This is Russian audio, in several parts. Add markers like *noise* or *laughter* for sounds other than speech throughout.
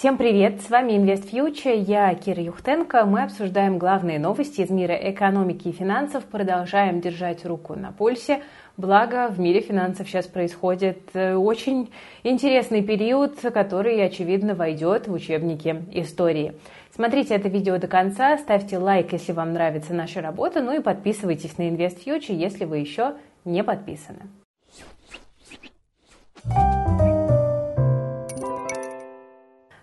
Всем привет! С вами Invest Future, я Кира Юхтенко. Мы обсуждаем главные новости из мира экономики и финансов, продолжаем держать руку на пульсе. Благо, в мире финансов сейчас происходит э, очень интересный период, который, очевидно, войдет в учебники истории. Смотрите это видео до конца, ставьте лайк, если вам нравится наша работа, ну и подписывайтесь на Invest Future, если вы еще не подписаны.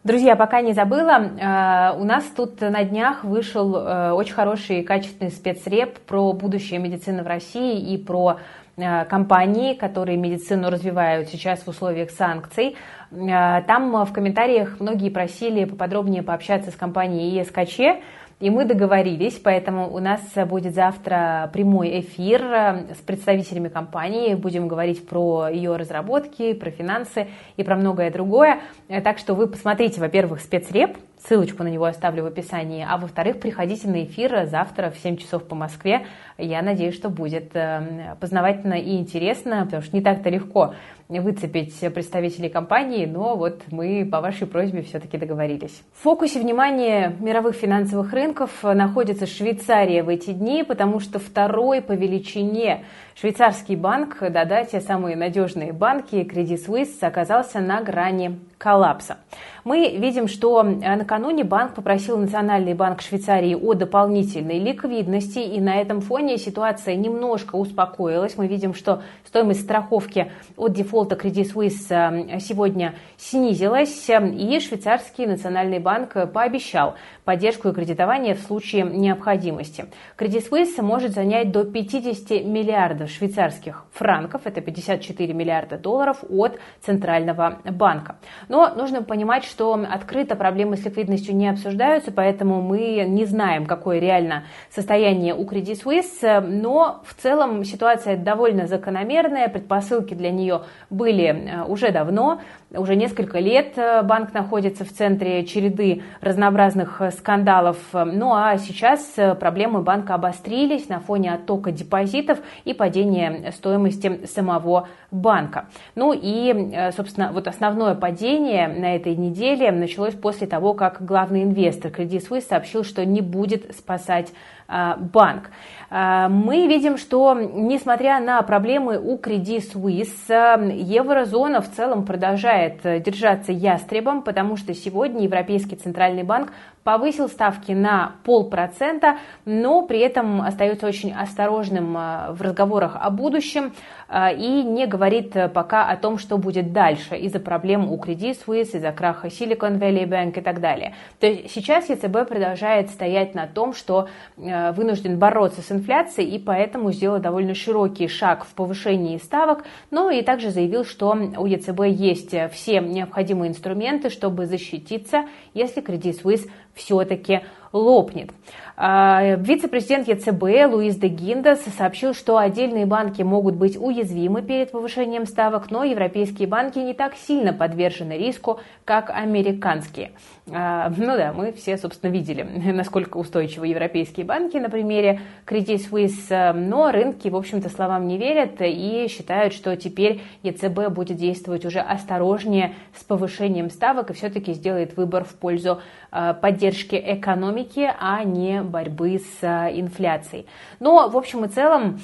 Друзья, пока не забыла, э, у нас тут на днях вышел э, очень хороший и качественный спецреп про будущее медицины в России и про э, компании, которые медицину развивают сейчас в условиях санкций. Там в комментариях многие просили поподробнее пообщаться с компанией ESKC, и мы договорились, поэтому у нас будет завтра прямой эфир э, с представителями компании. Будем говорить про ее разработки, про финансы и про многое другое. Э, так что вы посмотрите, во-первых, спецреп, ссылочку на него оставлю в описании, а во-вторых, приходите на эфир завтра в 7 часов по Москве. Я надеюсь, что будет э, познавательно и интересно, потому что не так-то легко выцепить представителей компании, но вот мы по вашей просьбе все-таки договорились. В фокусе внимания мировых финансовых рынков находится Швейцария в эти дни, потому что второй по величине швейцарский банк, да-да, те самые надежные банки, Credit Suisse, оказался на грани коллапса. Мы видим, что накануне банк попросил Национальный банк Швейцарии о дополнительной ликвидности, и на этом фоне ситуация немножко успокоилась. Мы видим, что стоимость страховки от дефолта Credit Suisse э, сегодня снизилась, и швейцарский Национальный банк пообещал поддержку и кредитование в случае необходимости. Credit Suisse может занять до 50 миллиардов швейцарских франков, это 54 миллиарда долларов от Центрального банка. Но нужно понимать, что открыто проблемы с ликвидностью не обсуждаются, поэтому мы не знаем, какое реально состояние у Credit Suisse, но в целом ситуация довольно закономерная, предпосылки для нее были э, уже давно, уже несколько лет э, банк находится в центре череды разнообразных э, скандалов. Ну а сейчас проблемы банка обострились на фоне оттока депозитов и падения стоимости самого банка. Ну и, собственно, вот основное падение на этой неделе началось после того, как главный инвестор Credit Suisse сообщил, что не будет спасать банк. А, мы видим, что несмотря на проблемы у Credit Suisse, а, еврозона в целом продолжает держаться ястребом, потому что сегодня Европейский центральный банк повысил ставки на полпроцента, но при этом остается очень осторожным в разговорах о будущем и не говорит пока о том, что будет дальше из-за проблем у Credit Suisse, из-за краха Silicon Valley Bank и так далее. То есть сейчас ЕЦБ продолжает стоять на том, что Э, вынужден бороться с инфляцией и поэтому сделал довольно широкий шаг в повышении ставок, но и также заявил, что у ЕЦБ есть все необходимые инструменты, чтобы защититься, если Credit Suisse все-таки лопнет. А, вице-президент ЕЦБ Луис де Гиндес сообщил, что отдельные банки могут быть уязвимы перед повышением ставок, но европейские банки не так сильно подвержены риску, как американские. А, ну да, мы все, собственно, видели, *laughs* насколько устойчивы европейские банки на примере Credit Suisse, но рынки, в общем-то, словам не верят и считают, что теперь ЕЦБ будет действовать уже осторожнее с повышением ставок и все-таки сделает выбор в пользу а, поддержки экономики, а не борьбы с а, инфляцией. Но, в общем и целом,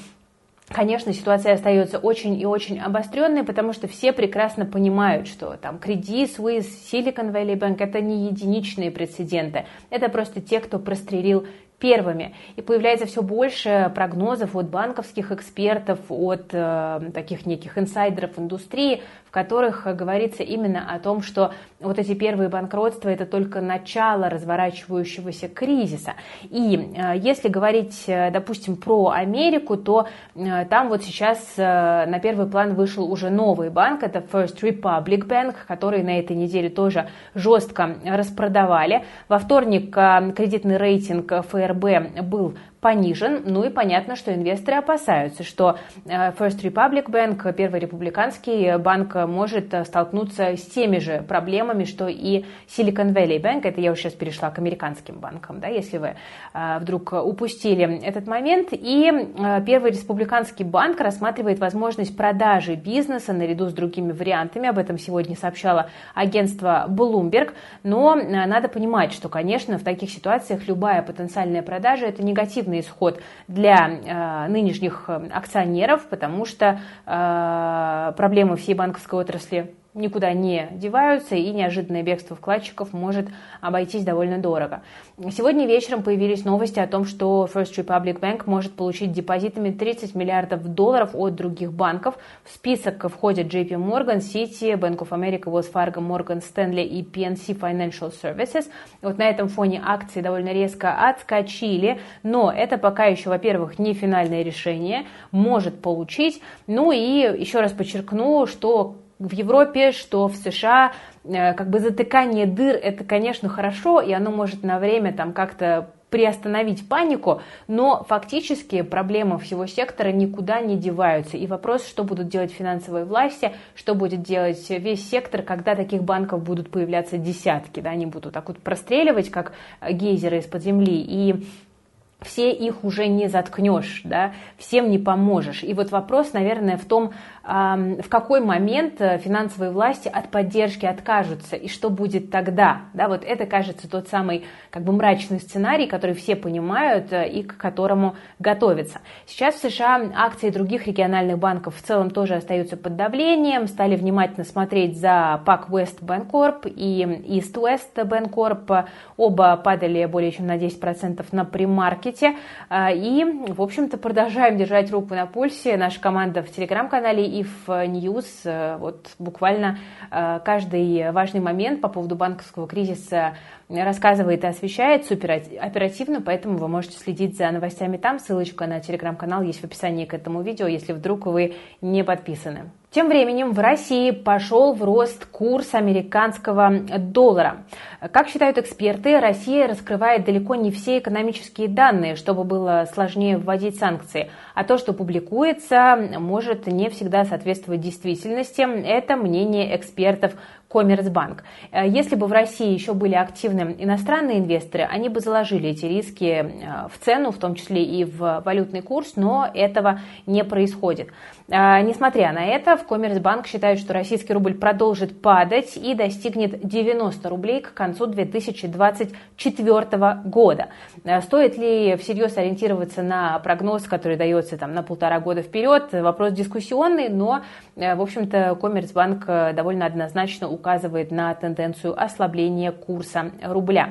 Конечно, ситуация остается очень и очень обостренной, потому что все прекрасно понимают, что там Credit Suisse, Silicon Valley Bank – это не единичные прецеденты, это просто те, кто прострелил первыми. И появляется все больше прогнозов от банковских экспертов, от э, таких неких инсайдеров индустрии, которых говорится именно о том, что вот эти первые банкротства это только начало разворачивающегося кризиса. И э, если говорить, э, допустим, про Америку, то э, там вот сейчас э, на первый план вышел уже новый банк, это First Republic Bank, который на этой неделе тоже жестко распродавали. Во вторник э, кредитный рейтинг ФРБ был понижен. Ну и понятно, что инвесторы опасаются, что First Republic Bank, Первый республиканский банк, может столкнуться с теми же проблемами, что и Silicon Valley Bank. Это я уже сейчас перешла к американским банкам, да, если вы вдруг упустили этот момент. И Первый республиканский банк рассматривает возможность продажи бизнеса наряду с другими вариантами. Об этом сегодня сообщало агентство Bloomberg. Но надо понимать, что, конечно, в таких ситуациях любая потенциальная продажа – это негативный исход для э, нынешних акционеров, потому что э, проблемы всей банковской отрасли никуда не деваются, и неожиданное бегство вкладчиков может обойтись довольно дорого. Сегодня вечером появились новости о том, что First Republic Bank может получить депозитами 30 миллиардов долларов от других банков. В список входят JP Morgan, Citi, Bank of America, Wells Fargo, Morgan Stanley и PNC Financial Services. Вот на этом фоне акции довольно резко отскочили, но это пока еще, во-первых, не финальное решение, может получить. Ну и еще раз подчеркну, что в Европе, что в США, э, как бы затыкание дыр, это, конечно, хорошо, и оно может на время там как-то приостановить панику, но фактически проблемы всего сектора никуда не деваются. И вопрос, что будут делать финансовые власти, что будет делать весь сектор, когда таких банков будут появляться десятки, да, они будут так вот простреливать, как гейзеры из-под земли, и все их уже не заткнешь, да, всем не поможешь. И вот вопрос, наверное, в том, в какой момент э, финансовые власти от поддержки откажутся и что будет тогда. Да, вот это, кажется, тот самый как бы мрачный сценарий, который все понимают э, и к которому готовятся. Сейчас в США акции других региональных банков в целом тоже остаются под давлением, стали внимательно смотреть за Pac West Bancorp и East West Bancorp. Оба падали более чем на 10% на премаркете. Э, и, в общем-то, продолжаем держать руку на пульсе. Наша команда в телеграм-канале и в News э, вот буквально э, каждый важный момент по поводу банковского кризиса рассказывает и освещает супер оперативно, поэтому вы можете следить за новостями там. Ссылочка на телеграм-канал есть в описании к этому видео, если вдруг вы не подписаны. Тем временем в России пошел в рост курс американского доллара. Как считают эксперты, Россия раскрывает далеко не все экономические данные, чтобы было сложнее вводить санкции. А то, что публикуется, может не всегда соответствовать действительности. Это мнение экспертов Коммерцбанк. Э, если бы в России еще были активны иностранные инвесторы, они бы заложили эти риски э, в цену, в том числе и в валютный курс, но этого не происходит. Э, несмотря на это, в Коммерцбанк считают, что российский рубль продолжит падать и достигнет 90 рублей к концу 2024 года. Стоит ли всерьез ориентироваться на прогноз, который дается там, на полтора года вперед? Вопрос дискуссионный, но, в общем-то, Коммерцбанк довольно однозначно указывает на тенденцию ослабления курса рубля.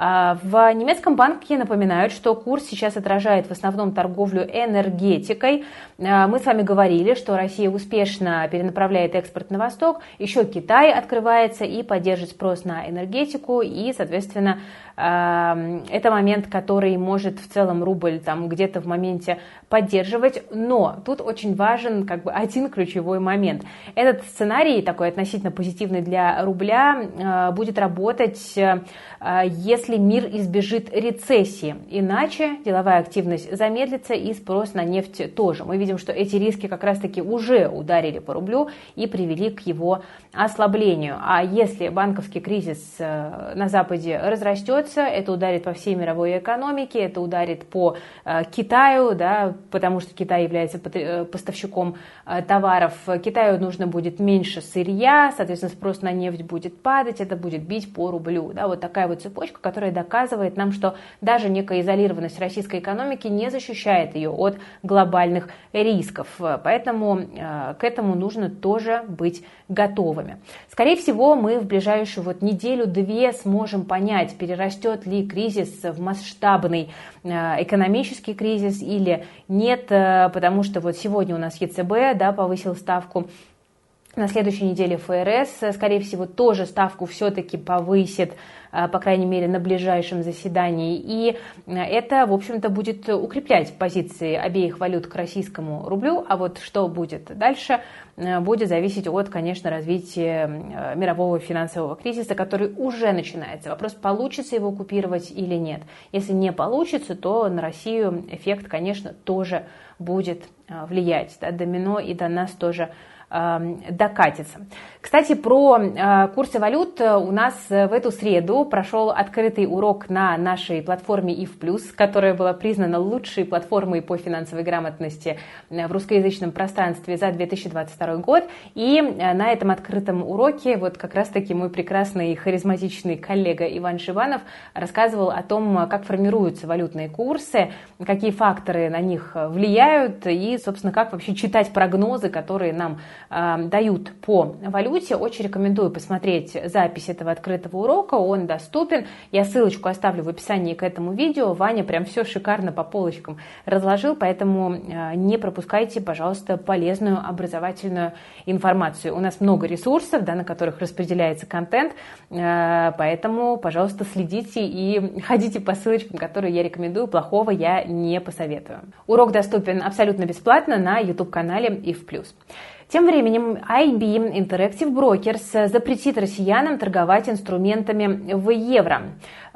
А, в немецком банке напоминают, что курс сейчас отражает в основном торговлю энергетикой. А, мы с вами говорили, что Россия успешно перенаправляет экспорт на восток, еще Китай открывается и поддержит спрос на энергетику, и, соответственно, это момент, который может в целом рубль там где-то в моменте поддерживать, но тут очень важен как бы один ключевой момент. Этот сценарий, такой относительно позитивный для рубля, а, будет работать, а, если мир избежит рецессии. Иначе деловая активность замедлится и спрос на нефть тоже. Мы видим, что эти риски как раз-таки уже ударили по рублю и привели к его ослаблению. А если банковский кризис э, на Западе разрастет, вернется, это ударит по всей мировой экономике, это ударит по э, Китаю, да, потому что Китай является э, поставщиком э, товаров. Китаю нужно будет меньше сырья, соответственно, спрос на нефть будет падать, это будет бить по рублю. Да, вот такая вот цепочка, которая доказывает нам, что даже некая изолированность российской экономики не защищает ее от глобальных рисков. Поэтому к этому нужно тоже быть готовыми. Скорее всего, мы в ближайшую вот неделю-две сможем понять, перерастет перерастет ли кризис в масштабный э, экономический кризис или нет, э, потому что вот сегодня у нас ЕЦБ да, повысил ставку На следующей неделе ФРС, скорее всего, тоже ставку все-таки повысит, э, по крайней мере, на ближайшем заседании. И э, это, в общем-то, будет укреплять позиции обеих валют к российскому рублю. А вот что будет дальше, э, будет зависеть от, конечно, развития мирового финансового кризиса, который уже начинается. Вопрос, получится его купировать или нет. Если не получится, то на Россию эффект, конечно, тоже будет влиять. Да, домино и до нас тоже Эм, докатится. Кстати, про э, курсы валют у нас в эту среду прошел открытый урок на нашей платформе IF+, которая была признана лучшей платформой по финансовой грамотности э, в русскоязычном пространстве за 2022 год. И э, на этом открытом уроке вот как раз-таки мой прекрасный харизматичный коллега Иван Шиванов рассказывал о том, как формируются валютные курсы, какие факторы на них влияют и, собственно, как вообще читать прогнозы, которые нам Эм, дают по валюте. Очень рекомендую посмотреть запись этого открытого урока, он доступен. Я ссылочку оставлю в описании к этому видео. Ваня прям все шикарно по полочкам разложил, поэтому э, не пропускайте, пожалуйста, полезную образовательную информацию. У нас много ресурсов, да, на которых распределяется контент, э, поэтому, пожалуйста, следите и ходите по ссылочкам, которые я рекомендую, плохого я не посоветую. Урок доступен абсолютно бесплатно на YouTube-канале IF+. Тем временем IB Interactive Brokers запретит россиянам торговать инструментами в евро.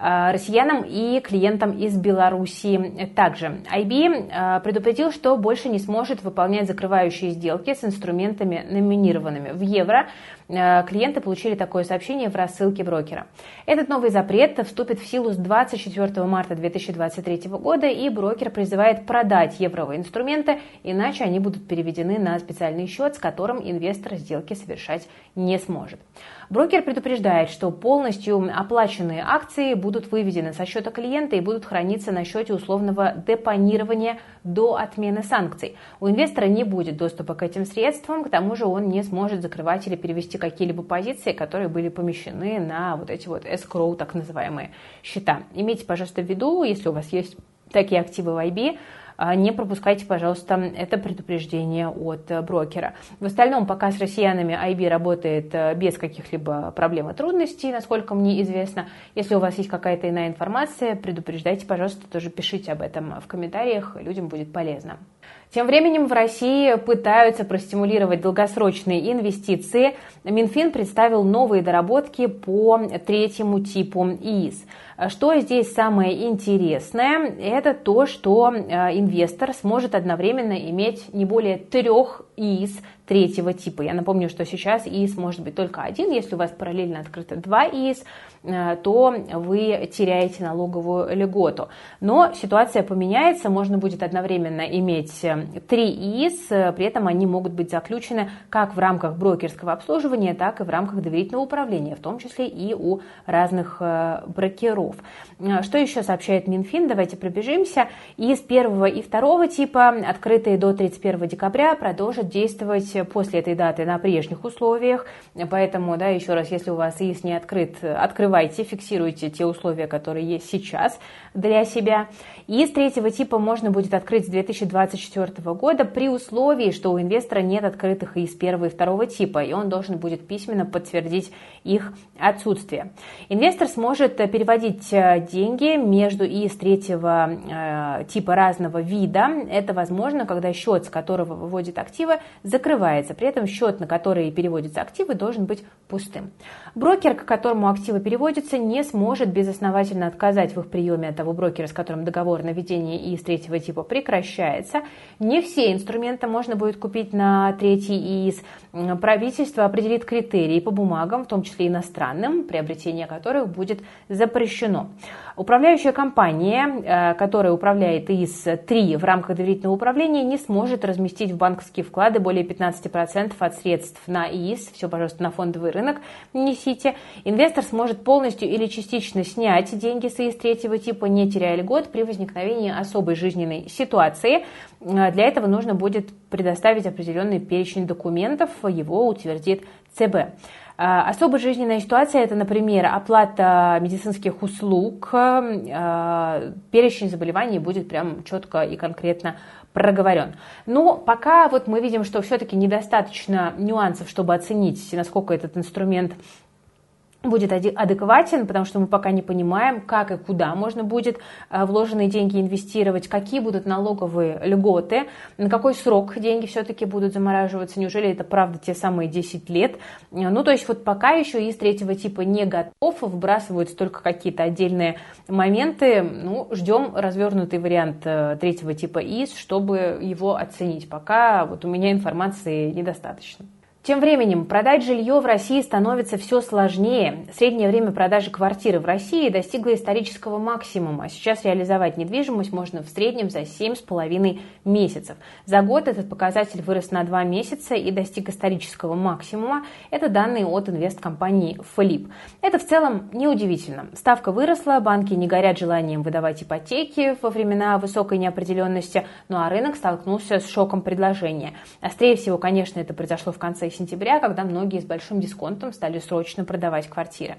Э, россиянам и клиентам из Беларуси также. IB э, предупредил, что больше не сможет выполнять закрывающие сделки с инструментами, номинированными в евро. Э, клиенты получили такое сообщение в рассылке брокера. Этот новый запрет вступит в силу с 24 марта 2023 года, и брокер призывает продать евровые инструменты, иначе они будут переведены на специальный счет, с которым инвестор сделки совершать не сможет. Брокер предупреждает, что полностью оплаченные акции будут выведены со счета клиента и будут храниться на счете условного депонирования до отмены санкций. У инвестора не будет доступа к этим средствам, к тому же он не сможет закрывать или перевести какие-либо позиции, которые были помещены на вот эти вот escrow, так называемые счета. Имейте, пожалуйста, в виду, если у вас есть такие активы в IB, не пропускайте, пожалуйста, это предупреждение от э, брокера. В остальном, пока с россиянами IB работает э, без каких-либо проблем и трудностей, насколько мне известно. Если у вас есть какая-то иная информация, предупреждайте, пожалуйста, тоже пишите об этом в комментариях, людям будет полезно. Тем временем в России пытаются простимулировать долгосрочные инвестиции. Минфин представил новые доработки по третьему типу ИИС. Что здесь самое интересное? Это то, что э, инвестор сможет одновременно иметь не более трех ИИС третьего типа. Я напомню, что сейчас ИИС может быть только один. Если у вас параллельно открыто два ИИС, э, то вы теряете налоговую льготу. Но ситуация поменяется, можно будет одновременно иметь э, три ИИС, э, при этом они могут быть заключены как в рамках брокерского обслуживания, так и в рамках доверительного управления, в том числе и у разных брокеров. Что еще сообщает Минфин? Давайте пробежимся. ИИС первого и второго типа, открытые до 31 декабря, продолжат действовать после этой даты на прежних условиях. Поэтому, да, еще раз, если у вас ИИС не открыт, открывайте, фиксируйте те условия, которые есть сейчас для себя. ИИС третьего типа можно будет открыть с 2024 года при условии, что у инвестора нет открытых ИИС первого и второго типа, и он должен будет письменно подтвердить их отсутствие. Инвестор сможет переводить э, деньги между ИИС третьего э, типа разного вида. Это возможно, когда счет, с которого выводит активы, закрывается закрывается. При этом счет, на который переводятся активы, должен быть пустым. Брокер, к которому активы переводятся, не сможет безосновательно отказать в их приеме от того брокера, с которым договор на ведение ИИС третьего типа прекращается. Не все инструменты можно будет купить на третий ИИС. Правительство определит критерии по бумагам, в том числе иностранным, приобретение которых будет запрещено. Управляющая компания, э, которая управляет ИИС-3 в рамках доверительного управления, не сможет разместить в банковские вклады более 15% от средств на ИИС. Все, пожалуйста, на фондовый рынок несите. Инвестор сможет полностью или частично снять деньги с ИИС третьего типа, не теряя льгот при возникновении особой жизненной ситуации. Э, для этого нужно будет предоставить определенный перечень документов, его утвердит ЦБ. А, особо жизненная ситуация – это, например, оплата медицинских услуг, а, перечень заболеваний будет прям четко и конкретно проговорен. Но пока вот мы видим, что все-таки недостаточно нюансов, чтобы оценить, насколько этот инструмент будет адекватен, потому что мы пока не понимаем, как и куда можно будет э, вложенные деньги инвестировать, какие будут налоговые льготы, на какой срок деньги все-таки будут замораживаться, неужели это правда те самые 10 лет. Э, ну, то есть вот пока еще из третьего типа не готов, выбрасываются только какие-то отдельные моменты. Ну, ждем развернутый вариант э, третьего типа ИС, чтобы его оценить. Пока вот у меня информации недостаточно. Тем временем продать жилье в России становится все сложнее. Среднее время продажи квартиры в России достигло исторического максимума. Сейчас реализовать недвижимость можно в среднем за 7,5 месяцев. За год этот показатель вырос на 2 месяца и достиг исторического максимума. Это данные от инвесткомпании Флип. Это в целом неудивительно. Ставка выросла, банки не горят желанием выдавать ипотеки во времена высокой неопределенности, ну а рынок столкнулся с шоком предложения. Острее всего, конечно, это произошло в конце сентября, когда многие с большим дисконтом стали срочно продавать квартиры.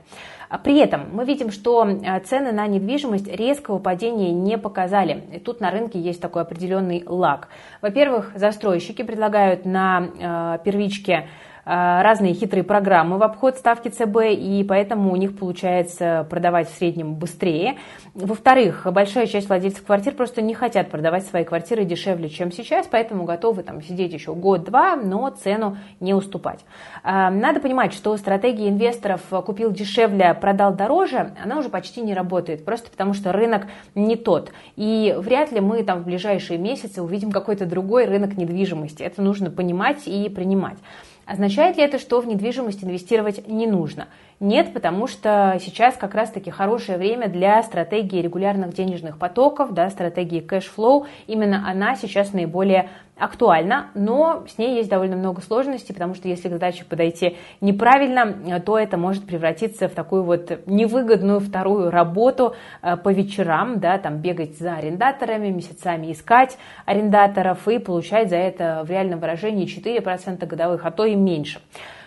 А при этом мы видим, что э, цены на недвижимость резкого падения не показали. И тут на рынке есть такой определенный лаг. Во-первых, застройщики предлагают на э, первичке разные хитрые программы в обход ставки ЦБ, и поэтому у них получается продавать в среднем быстрее. Во-вторых, большая часть владельцев квартир просто не хотят продавать свои квартиры дешевле, чем сейчас, поэтому готовы там сидеть еще год-два, но цену не уступать. Э, надо понимать, что стратегия инвесторов «купил дешевле, продал дороже», она уже почти не работает, просто потому что рынок не тот. И вряд ли мы там в ближайшие месяцы увидим какой-то другой рынок недвижимости. Это нужно понимать и принимать. Означает ли это, что в недвижимость инвестировать не нужно? Нет, потому что сейчас как раз-таки хорошее время для стратегии регулярных денежных потоков, да, стратегии cash flow. Именно она сейчас наиболее актуальна, но с ней есть довольно много сложностей, потому что если к задаче подойти неправильно, то это может превратиться в такую вот невыгодную вторую работу э, по вечерам, да, там бегать за арендаторами, месяцами искать арендаторов и получать за это в реальном выражении 4% годовых, а то и меньше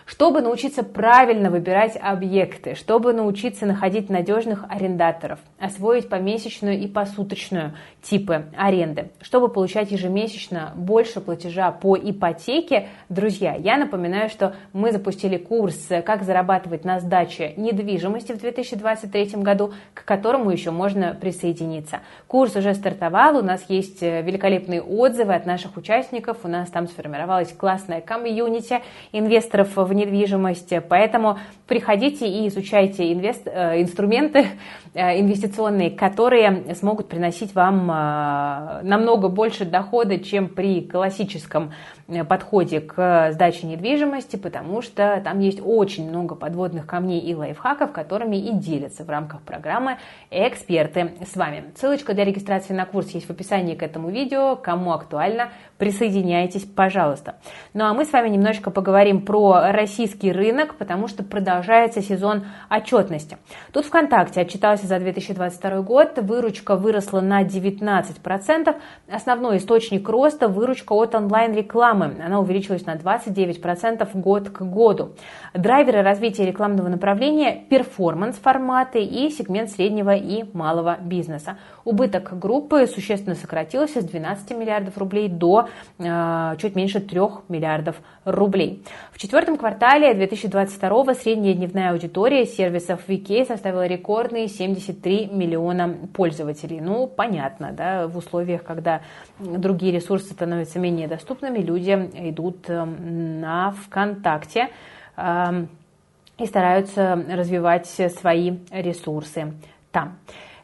чтобы научиться правильно выбирать объекты, чтобы научиться находить надежных арендаторов, освоить помесячную и посуточную типы аренды, чтобы получать ежемесячно больше платежа по ипотеке. Друзья, я напоминаю, что мы запустили курс «Как зарабатывать на сдаче недвижимости» в 2023 году, к которому еще можно присоединиться. Курс уже стартовал, у нас есть великолепные отзывы от наших участников, у нас там сформировалась классная комьюнити инвесторов в недвижимость. Поэтому приходите и изучайте инвест, э, инструменты э, инвестиционные, которые смогут приносить вам э, намного больше дохода, чем при классическом подходе к сдаче недвижимости, потому что там есть очень много подводных камней и лайфхаков, которыми и делятся в рамках программы эксперты с вами. Ссылочка для регистрации на курс есть в описании к этому видео. Кому актуально, присоединяйтесь, пожалуйста. Ну а мы с вами немножечко поговорим про российский рынок, потому что продолжается сезон отчетности. Тут ВКонтакте отчитался за 2022 год, выручка выросла на 19%. Основной источник роста – выручка от онлайн-рекламы. Она увеличилась на 29% год к году. Драйверы развития рекламного направления – перформанс-форматы и сегмент среднего и малого бизнеса. Убыток группы существенно сократился с 12 миллиардов рублей до э, чуть меньше 3 миллиардов рублей. В четвертом квартале 2022 средняя дневная аудитория сервисов VK составила рекордные 73 миллиона пользователей. Ну, понятно, да, в условиях, когда другие ресурсы становятся менее доступными, люди идут э, на ВКонтакте э, и стараются развивать свои ресурсы там.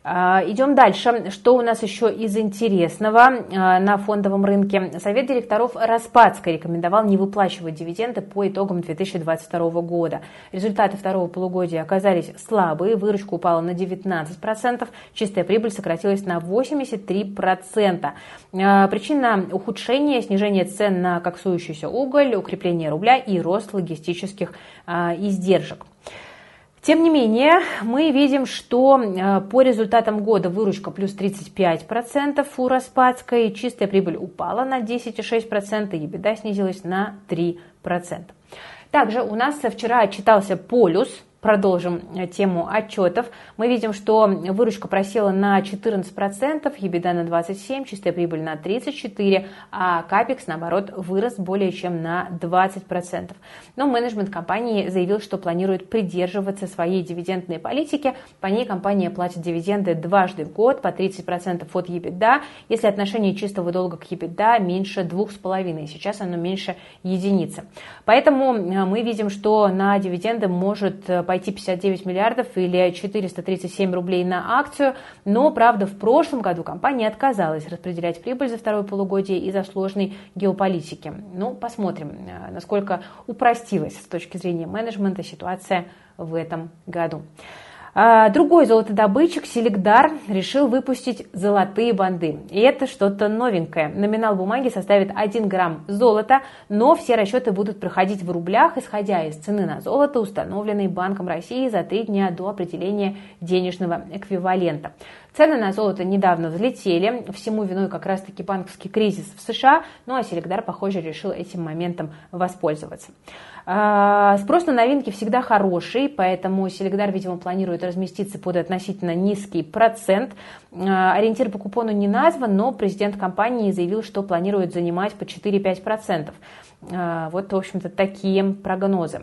А, идем дальше. Что у нас еще из интересного а, на фондовом рынке? Совет директоров Распадской рекомендовал не выплачивать дивиденды по итогам 2022 года. Результаты второго полугодия оказались слабые, выручка упала на 19%, чистая прибыль сократилась на 83%. А, причина ухудшения – снижение цен на коксующийся уголь, укрепление рубля и рост логистических издержек. Тем не менее, мы видим, что э, по результатам года выручка плюс 35% у Распадской, чистая прибыль упала на 10,6%, и беда снизилась на 3%. Также у нас вчера отчитался Полюс, Продолжим э, тему отчетов. Мы видим, что выручка просела на 14%, EBITDA на 27%, чистая прибыль на 34%, а капекс, наоборот, вырос более чем на 20%. Но менеджмент компании заявил, что планирует придерживаться своей дивидендной политики. По ней компания платит дивиденды дважды в год по 30% от EBITDA, если отношение чистого долга к EBITDA меньше 2,5, сейчас оно меньше единицы. Поэтому э, мы видим, что на дивиденды может э, пойти 59 миллиардов или 437 рублей на акцию, но, правда, в прошлом году компания отказалась распределять прибыль за второе полугодие из-за сложной геополитики. Ну, посмотрим, э, насколько упростилась с точки зрения менеджмента ситуация в этом году. А, другой золотодобытчик, Селегдар, решил выпустить золотые банды. И это что-то новенькое. Номинал бумаги составит 1 грамм золота, но все расчеты будут проходить в рублях, исходя из цены на золото, установленной Банком России за три дня до определения денежного эквивалента. Цены на золото недавно взлетели, всему виной как раз-таки банковский кризис в США, ну а Селегдар, похоже, решил этим моментом воспользоваться. А, спрос на новинки всегда хороший, поэтому Селегдар, видимо, планирует разместиться под относительно низкий процент. А, ориентир по купону не назван, но президент компании заявил, что планирует занимать по 4-5%. А, вот, в общем-то, такие прогнозы.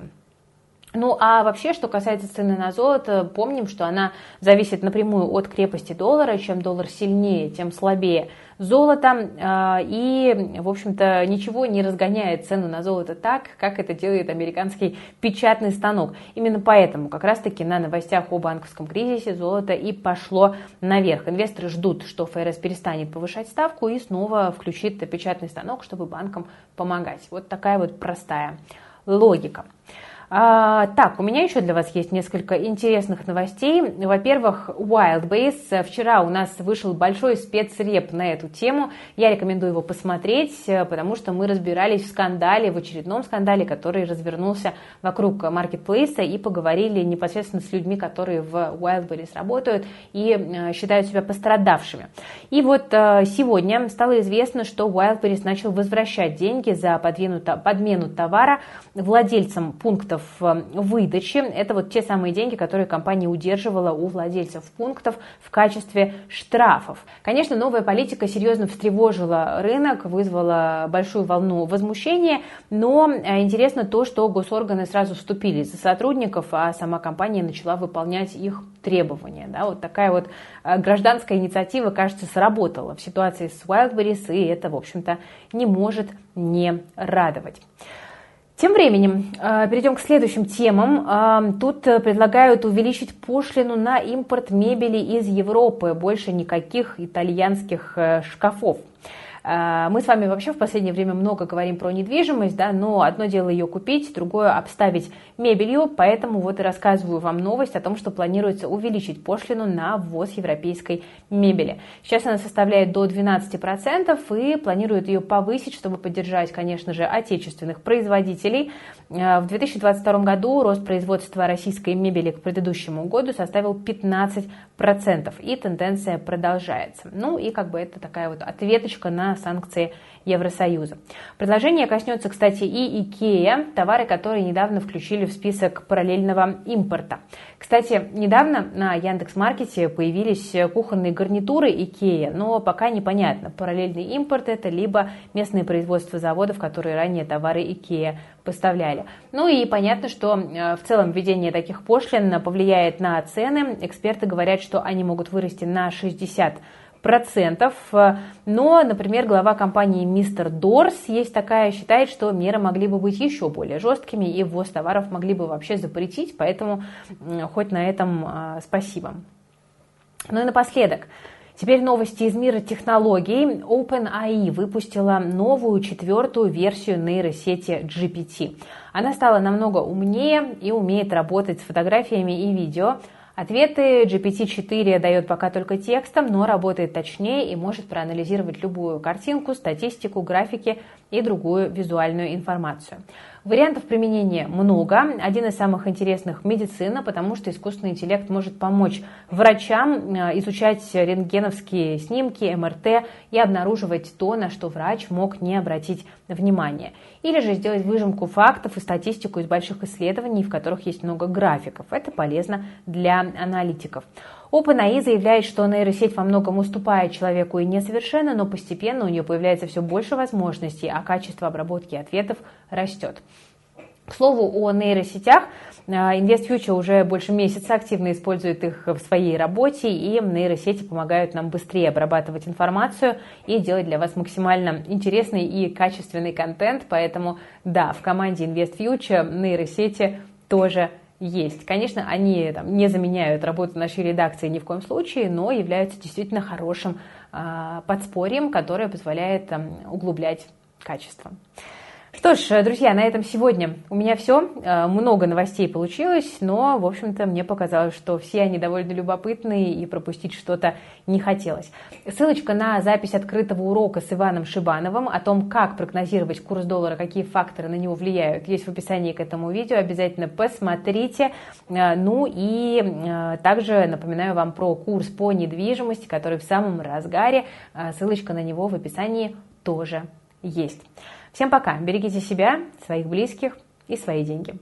Ну а вообще, что касается цены на золото, помним, что она зависит напрямую от крепости доллара. Чем доллар сильнее, тем слабее золото. А, и, в общем-то, ничего не разгоняет цену на золото так, как это делает американский печатный станок. Именно поэтому как раз-таки на новостях о банковском кризисе золото и пошло наверх. Инвесторы ждут, что ФРС перестанет повышать ставку и снова включит печатный станок, чтобы банкам помогать. Вот такая вот простая логика. А, так, у меня еще для вас есть несколько интересных новостей. Во-первых, Wildbase. Вчера у нас вышел большой спецреп на эту тему. Я рекомендую его посмотреть, потому что мы разбирались в скандале, в очередном скандале, который развернулся вокруг маркетплейса и поговорили непосредственно с людьми, которые в Wildberries работают и э, считают себя пострадавшими. И вот э, сегодня стало известно, что Wildberries начал возвращать деньги за подмену товара владельцам пунктов пунктов э, выдачи. Это вот те самые деньги, которые компания удерживала у владельцев пунктов в качестве штрафов. Конечно, новая политика серьезно встревожила рынок, вызвала большую волну возмущения, но э, интересно то, что госорганы сразу вступили за сотрудников, а сама компания начала выполнять их требования. Да, вот такая вот э, гражданская инициатива, кажется, сработала в ситуации с Wildberries, и это, в общем-то, не может не радовать. Тем временем, э, перейдем к следующим темам. Э, тут предлагают увеличить пошлину на импорт мебели из Европы. Больше никаких итальянских э, шкафов. А, мы с вами вообще в последнее время много говорим про недвижимость, да, но одно дело ее купить, другое обставить мебелью, поэтому вот и рассказываю вам новость о том, что планируется увеличить пошлину на ввоз европейской мебели. Сейчас она составляет до 12% и планируют ее повысить, чтобы поддержать, конечно же, отечественных производителей. А, в 2022 году рост производства российской мебели к предыдущему году составил 15%, и тенденция продолжается. Ну и как бы это такая вот ответочка на санкции Евросоюза. Предложение коснется, кстати, и Икея, товары, которые недавно включили в список параллельного импорта. Кстати, недавно на Яндекс.Маркете появились кухонные гарнитуры Икея, но пока непонятно, параллельный импорт это либо местные производства заводов, которые ранее товары Икея поставляли. Ну и понятно, что э, в целом введение таких пошлин повлияет на цены. Эксперты говорят, что они могут вырасти на 60 процентов. Но, например, глава компании Mr. Doors есть такая, считает, что меры могли бы быть еще более жесткими и ввоз товаров могли бы вообще запретить, поэтому хоть на этом а, спасибо. Ну и напоследок. Теперь новости из мира технологий. OpenAI выпустила новую четвертую версию нейросети GPT. Она стала намного умнее и умеет работать с фотографиями и видео, Ответы GPT-4 дает пока только текстом, но работает точнее и может проанализировать любую картинку, статистику, графики и другую визуальную информацию. Вариантов применения много. Один из самых интересных – медицина, потому что искусственный интеллект может помочь врачам э, изучать рентгеновские снимки, МРТ и обнаруживать то, на что врач мог не обратить. Или же сделать выжимку фактов и статистику из больших исследований, в которых есть много графиков. Это полезно для аналитиков. OpenAI заявляет, что нейросеть во многом уступает человеку и несовершенна, но постепенно у нее появляется все больше возможностей, а качество обработки ответов растет. К слову о нейросетях, InvestFuture уже больше месяца активно использует их в своей работе, и нейросети помогают нам быстрее обрабатывать информацию и делать для вас максимально интересный и качественный контент. Поэтому, да, в команде InvestFuture нейросети тоже есть. Конечно, они там, не заменяют работу нашей редакции ни в коем случае, но являются действительно хорошим э, подспорьем, которое позволяет там, углублять качество. Что ж, друзья, на этом сегодня у меня все. Э, много новостей получилось, но, в общем-то, мне показалось, что все они довольно любопытные и пропустить что-то не хотелось. Ссылочка на запись открытого урока с Иваном Шибановым о том, как прогнозировать курс доллара, какие факторы на него влияют, есть в описании к этому видео. Обязательно посмотрите. Э, ну и э, также напоминаю вам про курс по недвижимости, который в самом разгаре. Ссылочка на него в описании тоже есть. Всем пока, берегите себя, своих близких и свои деньги.